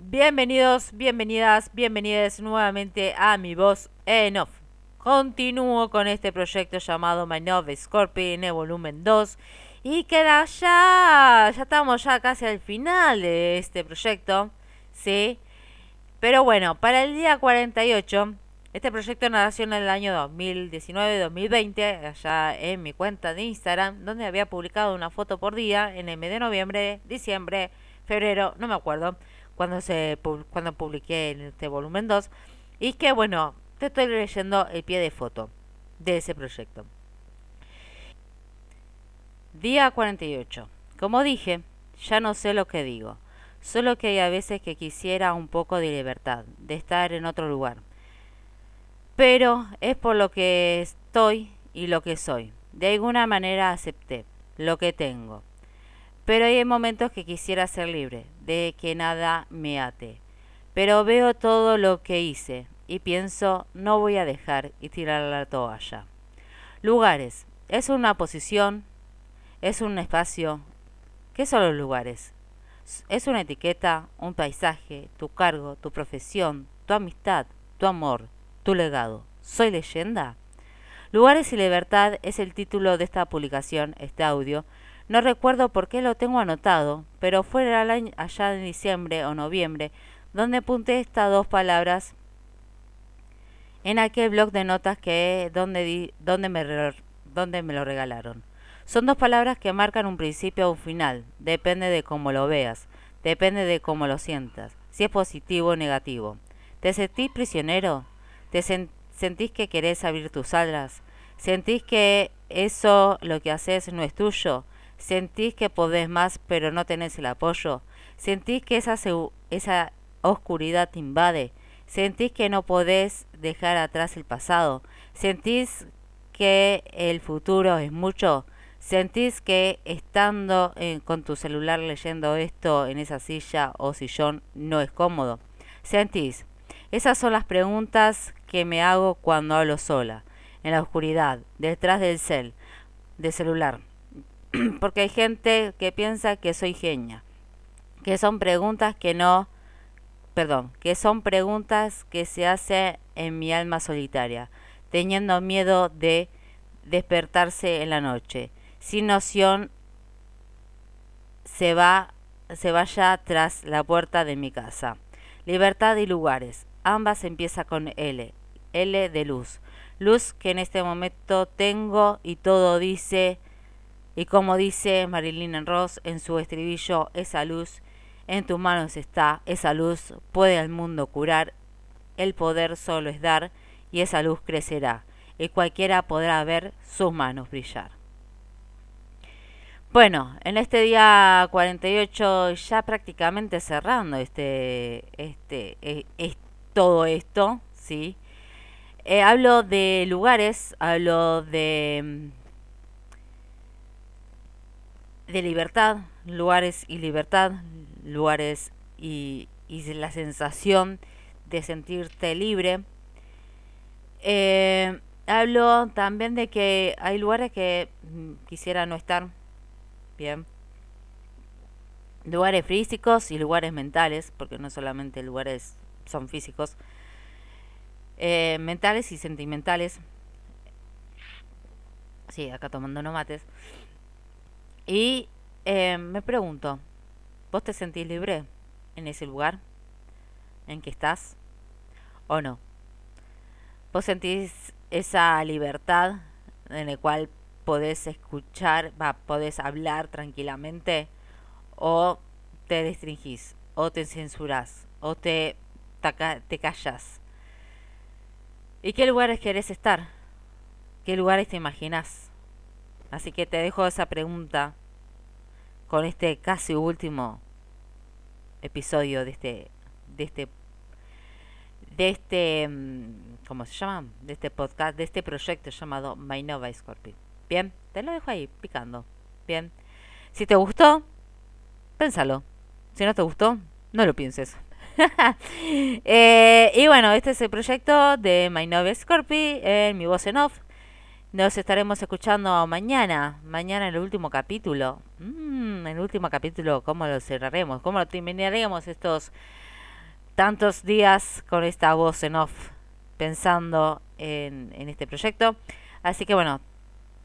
Bienvenidos, bienvenidas, bienvenidas nuevamente a mi voz en off. Continúo con este proyecto llamado My Nove Scorpion en volumen 2 y queda ya, ya estamos ya casi al final de este proyecto, ¿sí? Pero bueno, para el día 48, este proyecto nació en el año 2019-2020, allá en mi cuenta de Instagram, donde había publicado una foto por día en el mes de noviembre, diciembre, febrero, no me acuerdo cuando, se, cuando publiqué en este volumen 2. Y que bueno, te estoy leyendo el pie de foto de ese proyecto. Día 48. Como dije, ya no sé lo que digo. Solo que hay a veces que quisiera un poco de libertad, de estar en otro lugar. Pero es por lo que estoy y lo que soy. De alguna manera acepté lo que tengo. Pero hay momentos que quisiera ser libre, de que nada me ate. Pero veo todo lo que hice y pienso, no voy a dejar y tirar la toalla. Lugares. Es una posición, es un espacio. ¿Qué son los lugares? Es una etiqueta, un paisaje, tu cargo, tu profesión, tu amistad, tu amor, tu legado. ¿Soy leyenda? Lugares y libertad es el título de esta publicación, este audio, no recuerdo por qué lo tengo anotado, pero fue allá en diciembre o noviembre donde apunté estas dos palabras en aquel blog de notas que donde, donde, me, donde me lo regalaron. Son dos palabras que marcan un principio o un final, depende de cómo lo veas, depende de cómo lo sientas, si es positivo o negativo. ¿Te sentís prisionero? ¿Te sentís que querés abrir tus alas? ¿Sentís que eso lo que haces no es tuyo? ¿Sentís que podés más pero no tenés el apoyo? ¿Sentís que esa, esa oscuridad te invade? ¿Sentís que no podés dejar atrás el pasado? ¿Sentís que el futuro es mucho? ¿Sentís que estando con tu celular leyendo esto en esa silla o sillón no es cómodo? ¿Sentís? Esas son las preguntas que me hago cuando hablo sola, en la oscuridad, detrás del cel, del celular. porque hay gente que piensa que soy genia, que son preguntas que no, perdón, que son preguntas que se hace en mi alma solitaria, teniendo miedo de despertarse en la noche, sin noción se va se vaya tras la puerta de mi casa. Libertad y lugares. Ambas empieza con L. L de luz. Luz que en este momento tengo y todo dice y como dice Marilyn Ross en su estribillo, esa luz en tus manos está, esa luz puede al mundo curar, el poder solo es dar y esa luz crecerá y cualquiera podrá ver sus manos brillar. Bueno, en este día 48 ya prácticamente cerrando este, este, e, todo esto, ¿sí? Eh, hablo de lugares, hablo de de libertad, lugares y libertad, lugares y, y la sensación de sentirte libre. Eh, hablo también de que hay lugares que mm, quisiera no estar bien. Lugares físicos y lugares mentales, porque no solamente lugares son físicos, eh, mentales y sentimentales. Sí, acá tomando no mates. Y eh, me pregunto, ¿vos te sentís libre en ese lugar en que estás o no? ¿Vos sentís esa libertad en la cual podés escuchar, va, podés hablar tranquilamente o te restringís o te censurás o te, te callas? ¿Y qué lugares querés estar? ¿Qué lugares te imaginas? Así que te dejo esa pregunta con este casi último episodio de este de este de este mm, ¿cómo se llama? de este podcast, de este proyecto llamado My Nova Scorpion. Bien, te lo dejo ahí picando. Bien. Si te gustó, pénsalo. Si no te gustó, no lo pienses. Eh, y bueno, este es el proyecto de My Nova Scorpion en mi voz en off. Nos estaremos escuchando mañana, mañana en el último capítulo. Mm, el último capítulo, ¿cómo lo cerraremos? ¿Cómo lo terminaremos estos tantos días con esta voz en off pensando en, en este proyecto. Así que bueno,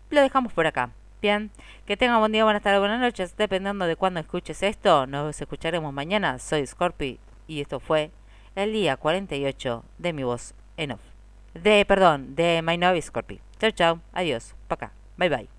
lo dejamos por acá. Bien, que tengan buen día, buenas tardes, buenas noches. Dependiendo de cuándo escuches esto, nos escucharemos mañana. Soy Scorpi y esto fue el día 48 de mi voz en off. De, perdón, de My Novi Scorpi. Chao, chao, adiós, pa' acá, bye bye.